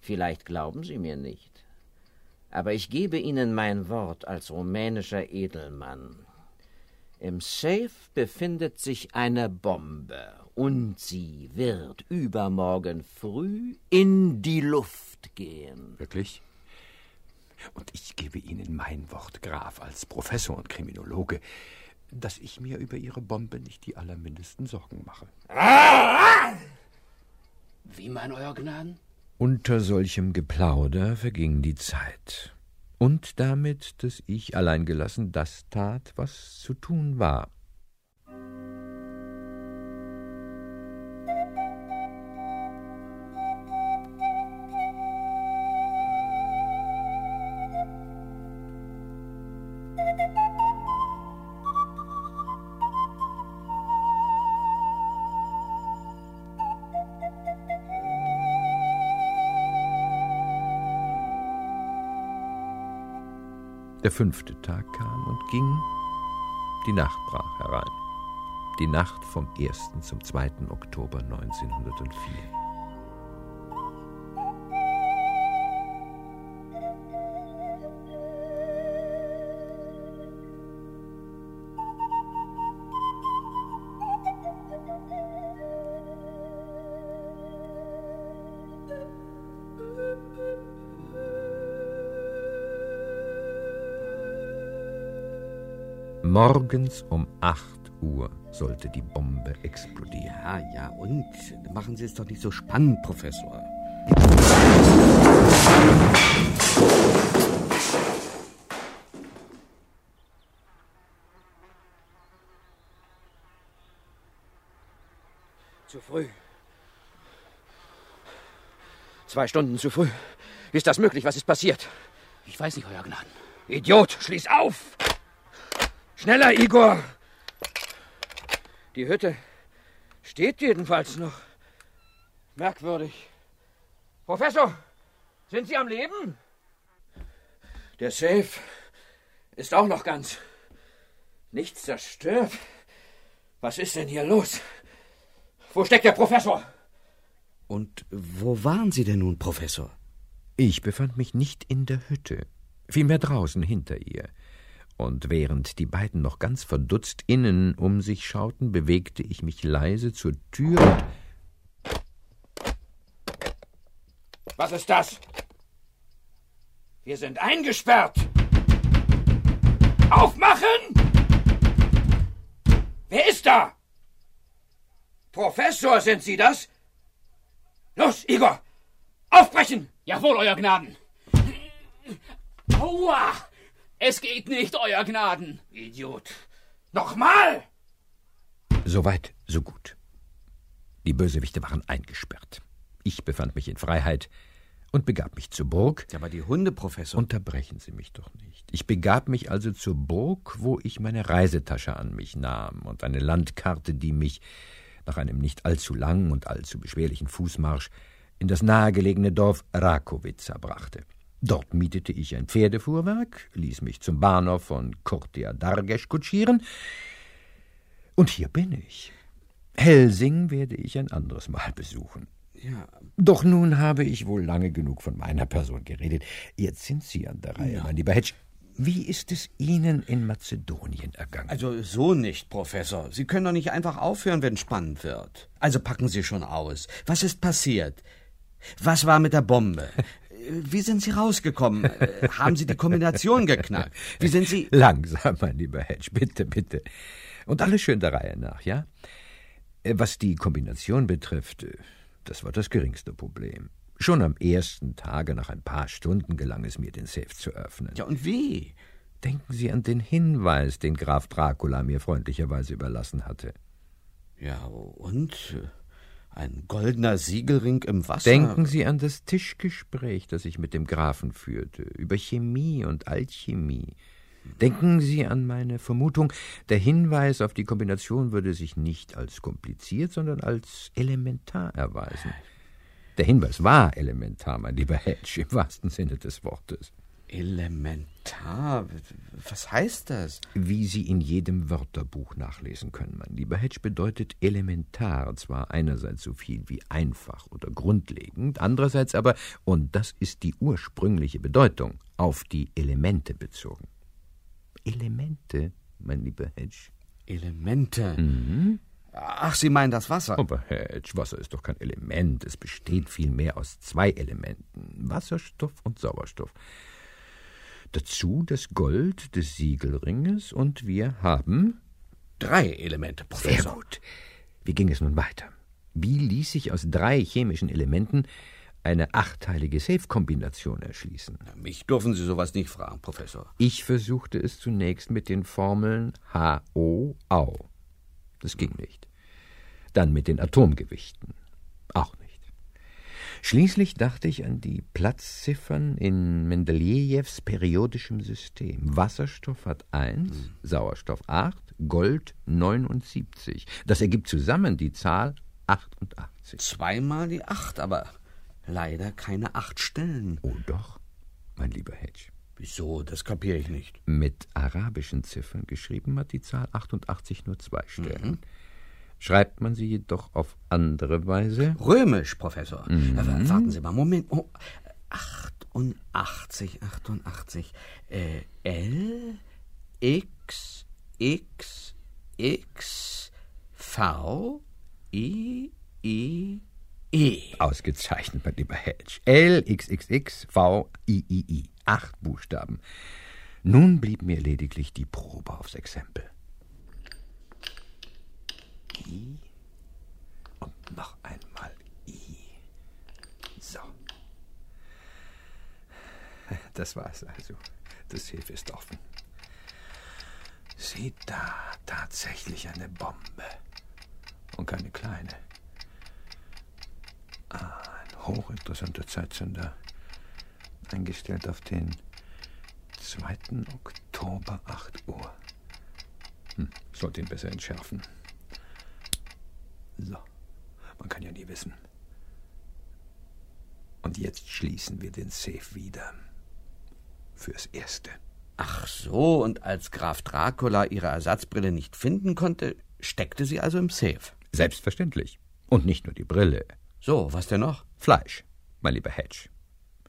Vielleicht glauben Sie mir nicht. Aber ich gebe Ihnen mein Wort als rumänischer Edelmann. Im Safe befindet sich eine Bombe und sie wird übermorgen früh in die Luft gehen. Wirklich? Und ich gebe Ihnen mein Wort, Graf, als Professor und Kriminologe, dass ich mir über Ihre Bombe nicht die allermindesten Sorgen mache. Wie mein Euer Gnaden? Unter solchem Geplauder verging die Zeit. Und damit, dass ich allein gelassen das tat, was zu tun war. Der fünfte Tag kam und ging, die Nacht brach herein. Die Nacht vom 1. zum 2. Oktober 1904. Morgens um 8 Uhr sollte die Bombe explodieren. Ja, ja, und? Machen Sie es doch nicht so spannend, Professor. Zu früh. Zwei Stunden zu früh. Wie ist das möglich? Was ist passiert? Ich weiß nicht, Euer Gnaden. Idiot, schließ auf! Schneller, Igor! Die Hütte steht jedenfalls noch. Merkwürdig. Professor, sind Sie am Leben? Der Safe ist auch noch ganz. Nichts zerstört. Was ist denn hier los? Wo steckt der Professor? Und wo waren Sie denn nun, Professor? Ich befand mich nicht in der Hütte, vielmehr draußen hinter ihr. Und während die beiden noch ganz verdutzt innen um sich schauten, bewegte ich mich leise zur Tür und. Was ist das? Wir sind eingesperrt. Aufmachen! Wer ist da? Professor, sind Sie das? Los, Igor! Aufbrechen! Jawohl, Euer Gnaden. Aua! Es geht nicht, Euer Gnaden. Idiot. Nochmal! Soweit, so gut. Die Bösewichte waren eingesperrt. Ich befand mich in Freiheit und begab mich zur Burg. Aber die Hunde, Professor. Unterbrechen Sie mich doch nicht. Ich begab mich also zur Burg, wo ich meine Reisetasche an mich nahm und eine Landkarte, die mich nach einem nicht allzu langen und allzu beschwerlichen Fußmarsch in das nahegelegene Dorf Rakowica brachte. Dort mietete ich ein Pferdefuhrwerk, ließ mich zum Bahnhof von Kurtia Dargesch kutschieren, und hier bin ich. Helsing werde ich ein anderes Mal besuchen. Ja. Doch nun habe ich wohl lange genug von meiner Person geredet. Jetzt sind Sie an der Reihe, ja. mein lieber Hedge. Wie ist es Ihnen in Mazedonien ergangen? Also so nicht, Professor. Sie können doch nicht einfach aufhören, wenn es spannend wird. Also packen Sie schon aus. Was ist passiert? Was war mit der Bombe? Wie sind Sie rausgekommen? Haben Sie die Kombination geknackt? Wie sind Sie. (laughs) Langsam, mein lieber Hedge, bitte, bitte. Und alles schön der Reihe nach, ja? Was die Kombination betrifft, das war das geringste Problem. Schon am ersten Tage, nach ein paar Stunden, gelang es mir, den Safe zu öffnen. Ja, und wie? Denken Sie an den Hinweis, den Graf Dracula mir freundlicherweise überlassen hatte. Ja, und? Ein goldener Siegelring im Wasser. Denken Sie an das Tischgespräch, das ich mit dem Grafen führte, über Chemie und Alchemie. Denken Sie an meine Vermutung, der Hinweis auf die Kombination würde sich nicht als kompliziert, sondern als elementar erweisen. Der Hinweis war elementar, mein lieber Hedge, im wahrsten Sinne des Wortes. Elementar? Was heißt das? Wie Sie in jedem Wörterbuch nachlesen können, mein lieber Hedge, bedeutet elementar zwar einerseits so viel wie einfach oder grundlegend, andererseits aber, und das ist die ursprüngliche Bedeutung, auf die Elemente bezogen. Elemente, mein lieber Hedge. Elemente? Mhm. Ach, Sie meinen das Wasser? Aber Hedge, Wasser ist doch kein Element. Es besteht vielmehr aus zwei Elementen: Wasserstoff und Sauerstoff. Dazu das Gold des Siegelringes und wir haben drei Elemente, Professor. Sehr gut. Wie ging es nun weiter? Wie ließ sich aus drei chemischen Elementen eine achteilige Safe-Kombination erschließen. Mich dürfen Sie sowas nicht fragen, Professor. Ich versuchte es zunächst mit den Formeln HO, Au. Das ging nicht. Dann mit den Atomgewichten. Schließlich dachte ich an die Platzziffern in Mendelejews periodischem System. Wasserstoff hat 1, hm. Sauerstoff 8, Gold 79. Das ergibt zusammen die Zahl 88. Zweimal die 8, aber leider keine acht Stellen. Oh doch, mein lieber Hedge. Wieso? Das kapiere ich nicht. Mit arabischen Ziffern geschrieben hat die Zahl 88 nur zwei Stellen. Mhm. Schreibt man sie jedoch auf andere Weise? Römisch, Professor. Mhm. Aber warten Sie mal, Moment. Oh, 88, 88. Äh, L, X, X, X, V, I, I, E. Ausgezeichnet, mein lieber Hedge. L, X, X, X, V, I, I, I. Acht Buchstaben. Nun blieb mir lediglich die Probe aufs Exempel. I und noch einmal I. So. (laughs) Das war's also. Das Hilfe ist offen. Sieht da tatsächlich eine Bombe. Und keine kleine. Ein hochinteressanter Zeitzünder. Eingestellt auf den 2. Oktober, 8 Uhr. Hm, sollte ihn besser entschärfen. So, man kann ja nie wissen. Und jetzt schließen wir den Safe wieder. Fürs Erste. Ach so, und als Graf Dracula ihre Ersatzbrille nicht finden konnte, steckte sie also im Safe. Selbstverständlich. Und nicht nur die Brille. So, was denn noch? Fleisch, mein lieber Hedge.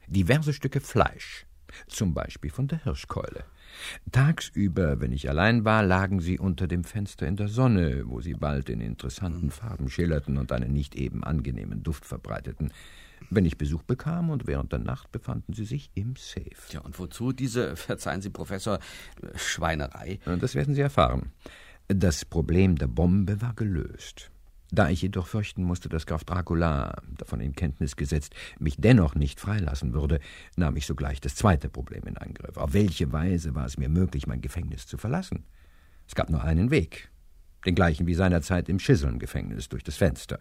Diverse Stücke Fleisch. Zum Beispiel von der Hirschkeule. Tagsüber, wenn ich allein war, lagen sie unter dem Fenster in der Sonne, wo sie bald in interessanten Farben schillerten und einen nicht eben angenehmen Duft verbreiteten. wenn ich Besuch bekam und während der Nacht befanden sie sich im Safe. Ja, und wozu diese, (laughs) verzeihen Sie, Professor, Schweinerei? Das werden Sie erfahren. Das Problem der Bombe war gelöst. Da ich jedoch fürchten musste, dass Graf Dracula, davon in Kenntnis gesetzt, mich dennoch nicht freilassen würde, nahm ich sogleich das zweite Problem in Angriff. Auf welche Weise war es mir möglich, mein Gefängnis zu verlassen? Es gab nur einen Weg, den gleichen wie seinerzeit im Schisseln-Gefängnis durch das Fenster.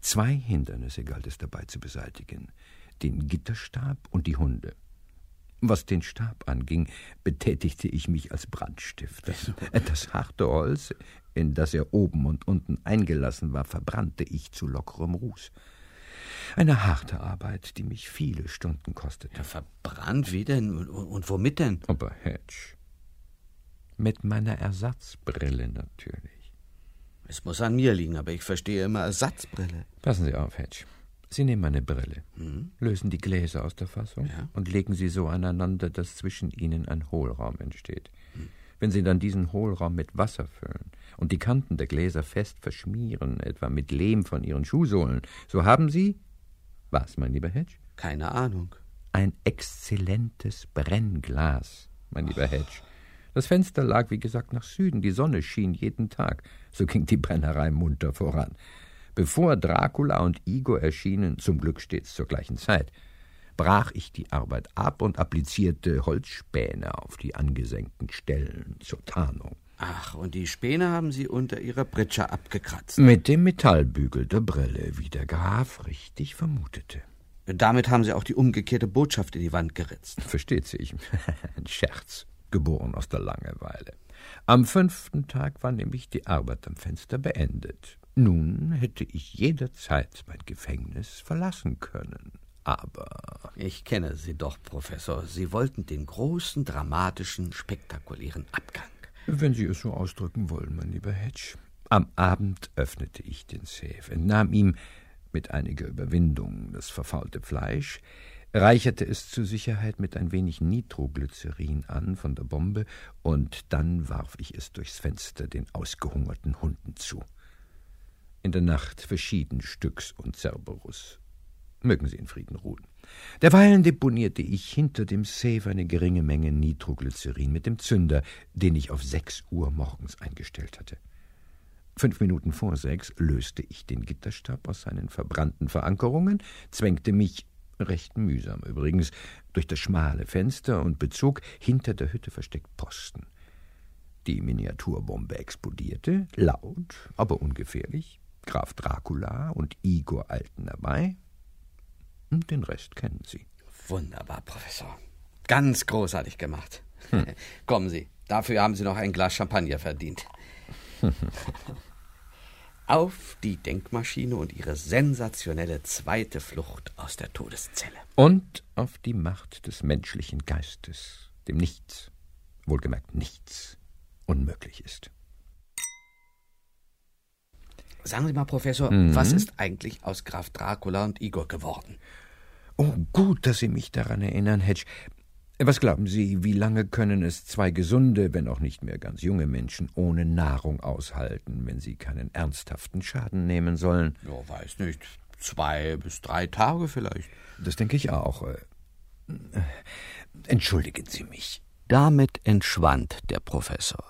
Zwei Hindernisse galt es dabei zu beseitigen: den Gitterstab und die Hunde. Was den Stab anging, betätigte ich mich als Brandstifter. Das harte Holz, in das er oben und unten eingelassen war, verbrannte ich zu lockerem Ruß. Eine harte Arbeit, die mich viele Stunden kostete. Ja, verbrannt? Wie denn? Und, und womit denn? Aber Hedge. Mit meiner Ersatzbrille natürlich. Es muss an mir liegen, aber ich verstehe immer Ersatzbrille. Passen Sie auf, Hedge. Sie nehmen eine Brille, hm? lösen die Gläser aus der Fassung ja? und legen sie so aneinander, dass zwischen ihnen ein Hohlraum entsteht. Hm. Wenn Sie dann diesen Hohlraum mit Wasser füllen und die Kanten der Gläser fest verschmieren, etwa mit Lehm von Ihren Schuhsohlen, so haben Sie was, mein lieber Hedge? Keine Ahnung. Ein exzellentes Brennglas, mein lieber Hedge. Das Fenster lag, wie gesagt, nach Süden, die Sonne schien jeden Tag. So ging die Brennerei munter voran. Bevor Dracula und Igor erschienen, zum Glück stets zur gleichen Zeit, brach ich die Arbeit ab und applizierte Holzspäne auf die angesenkten Stellen zur Tarnung. Ach, und die Späne haben Sie unter Ihrer Britsche abgekratzt. Mit dem Metallbügel der Brille, wie der Graf richtig vermutete. Damit haben Sie auch die umgekehrte Botschaft in die Wand geritzt. Versteht sich. (laughs) Ein Scherz, geboren aus der Langeweile. Am fünften Tag war nämlich die Arbeit am Fenster beendet. Nun hätte ich jederzeit mein Gefängnis verlassen können. Aber. Ich kenne Sie doch, Professor. Sie wollten den großen, dramatischen, spektakulären Abgang. Wenn Sie es so ausdrücken wollen, mein lieber Hedge. Am Abend öffnete ich den Safe, entnahm ihm mit einiger Überwindung das verfaulte Fleisch, reicherte es zur Sicherheit mit ein wenig Nitroglycerin an von der Bombe, und dann warf ich es durchs Fenster den ausgehungerten Hunden zu in der Nacht verschieden Stücks und Cerberus. Mögen Sie in Frieden ruhen. Derweilen deponierte ich hinter dem Safe eine geringe Menge Nitroglycerin mit dem Zünder, den ich auf sechs Uhr morgens eingestellt hatte. Fünf Minuten vor sechs löste ich den Gitterstab aus seinen verbrannten Verankerungen, zwängte mich, recht mühsam übrigens, durch das schmale Fenster und bezog hinter der Hütte versteckt Posten. Die Miniaturbombe explodierte, laut, aber ungefährlich, Graf Dracula und Igor Alten dabei. Und den Rest kennen Sie. Wunderbar, Professor. Ganz großartig gemacht. Hm. (laughs) Kommen Sie, dafür haben Sie noch ein Glas Champagner verdient. (laughs) Auf die Denkmaschine und ihre sensationelle zweite Flucht aus der Todeszelle. Und auf die Macht des menschlichen Geistes, dem nichts, wohlgemerkt nichts, unmöglich ist. Sagen Sie mal, Professor, mhm. was ist eigentlich aus Graf Dracula und Igor geworden? Oh, gut, dass Sie mich daran erinnern, Hedge. Was glauben Sie, wie lange können es zwei gesunde, wenn auch nicht mehr ganz junge Menschen ohne Nahrung aushalten, wenn sie keinen ernsthaften Schaden nehmen sollen? Ja, weiß nicht. Zwei bis drei Tage vielleicht. Das denke ich auch. Äh, entschuldigen Sie mich. Damit entschwand der Professor.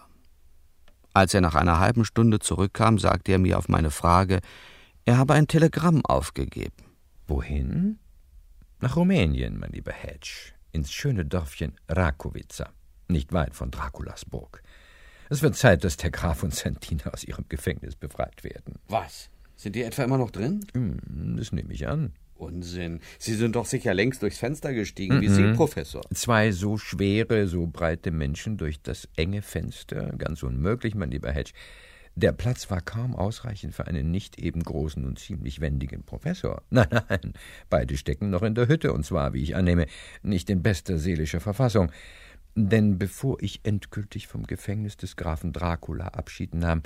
Als er nach einer halben Stunde zurückkam, sagte er mir auf meine Frage, er habe ein Telegramm aufgegeben. Wohin? Nach Rumänien, mein lieber Hedge, ins schöne Dörfchen Rakowica, nicht weit von Draculas Burg. Es wird Zeit, dass der Graf und Santina aus ihrem Gefängnis befreit werden. Was? Sind die etwa immer noch drin? Hm, das nehme ich an. Unsinn. Sie sind doch sicher längst durchs Fenster gestiegen, wie Sie, Professor. Zwei so schwere, so breite Menschen durch das enge Fenster? Ganz unmöglich, mein lieber Hedge. Der Platz war kaum ausreichend für einen nicht eben großen und ziemlich wendigen Professor. (laughs) Nein, nein, beide stecken noch in der Hütte, und zwar, wie ich annehme, nicht in bester seelischer Verfassung. Denn bevor ich endgültig vom Gefängnis des Grafen Dracula Abschied nahm,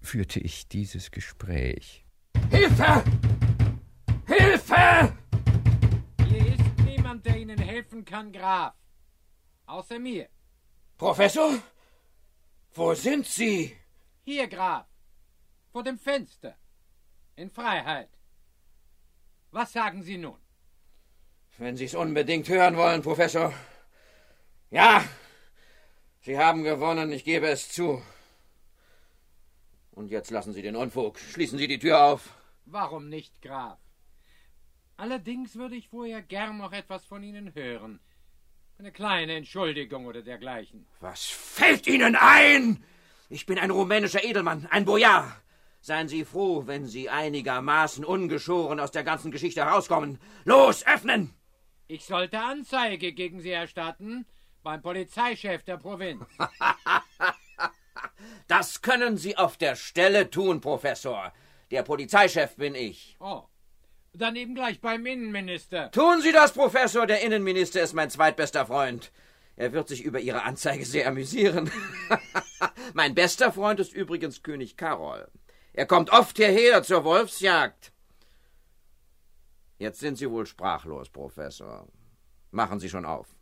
führte ich dieses Gespräch. Hilfe! Hilfe! Hier ist niemand, der Ihnen helfen kann, Graf. Außer mir. Professor? Wo sind Sie? Hier, Graf. Vor dem Fenster. In Freiheit. Was sagen Sie nun? Wenn Sie es unbedingt hören wollen, Professor. Ja, Sie haben gewonnen, ich gebe es zu. Und jetzt lassen Sie den Unfug. Schließen Sie die Tür auf. Warum nicht, Graf? Allerdings würde ich vorher gern noch etwas von Ihnen hören. Eine kleine Entschuldigung oder dergleichen. Was fällt Ihnen ein? Ich bin ein rumänischer Edelmann, ein Bojar. Seien Sie froh, wenn Sie einigermaßen ungeschoren aus der ganzen Geschichte herauskommen. Los, öffnen! Ich sollte Anzeige gegen Sie erstatten beim Polizeichef der Provinz. (laughs) das können Sie auf der Stelle tun, Professor. Der Polizeichef bin ich. Oh. Dann eben gleich beim Innenminister. Tun Sie das, Professor. Der Innenminister ist mein zweitbester Freund. Er wird sich über Ihre Anzeige sehr amüsieren. (laughs) mein bester Freund ist übrigens König Karol. Er kommt oft hierher zur Wolfsjagd. Jetzt sind Sie wohl sprachlos, Professor. Machen Sie schon auf.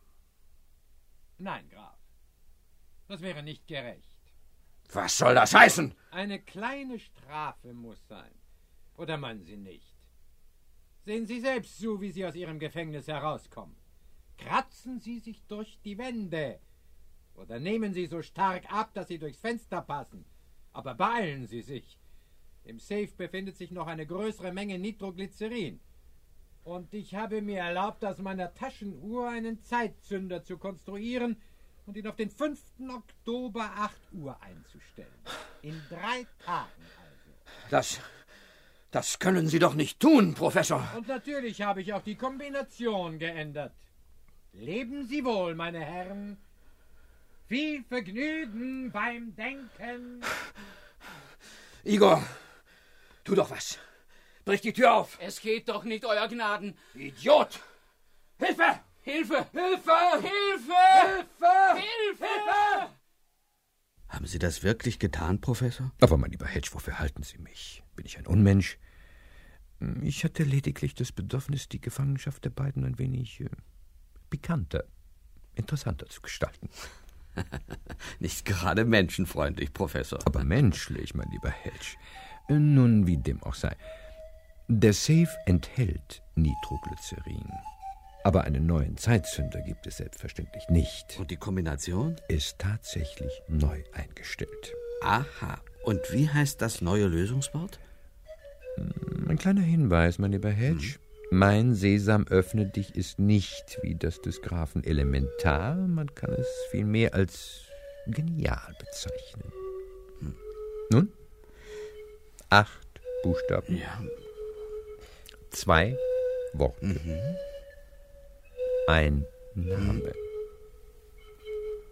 Nein, Graf. Das wäre nicht gerecht. Was soll das heißen? Eine kleine Strafe muss sein. Oder meinen Sie nicht? Sehen Sie selbst zu, wie Sie aus Ihrem Gefängnis herauskommen. Kratzen Sie sich durch die Wände. Oder nehmen Sie so stark ab, dass Sie durchs Fenster passen. Aber beeilen Sie sich. Im Safe befindet sich noch eine größere Menge Nitroglycerin. Und ich habe mir erlaubt, aus meiner Taschenuhr einen Zeitzünder zu konstruieren und ihn auf den 5. Oktober 8 Uhr einzustellen. In drei Tagen also. Das. Das können Sie doch nicht tun, Professor. Und natürlich habe ich auch die Kombination geändert. Leben Sie wohl, meine Herren. Viel Vergnügen beim Denken. Igor, tu doch was. Brich die Tür auf. Es geht doch nicht, Euer Gnaden. Idiot! Hilfe! Hilfe! Hilfe! Hilfe! Hilfe! Hilfe! Haben Sie das wirklich getan, Professor? Aber mein lieber Hedge, wofür halten Sie mich? Bin ich ein Unmensch? Ich hatte lediglich das Bedürfnis, die Gefangenschaft der beiden ein wenig äh, pikanter, interessanter zu gestalten. (laughs) Nicht gerade menschenfreundlich, Professor. Aber menschlich, mein lieber Hedge. Nun, wie dem auch sei. Der Safe enthält Nitroglycerin. Aber einen neuen Zeitzünder gibt es selbstverständlich nicht. Und die Kombination? Ist tatsächlich neu eingestellt. Aha. Und wie heißt das neue Lösungswort? Ein kleiner Hinweis, mein lieber Hedge. Hm. Mein Sesam öffne dich ist nicht wie das des Grafen elementar, man kann es vielmehr als genial bezeichnen. Hm. Nun? Acht Buchstaben. Ja. Zwei Worte. Mhm. Ein Name.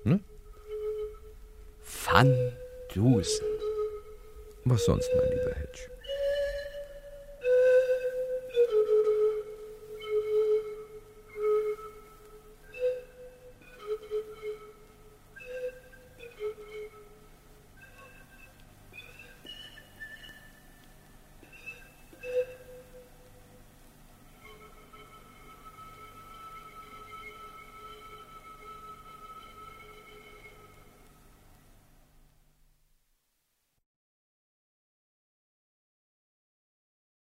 Hm? Van Dusen. Was sonst, mein lieber Hedge?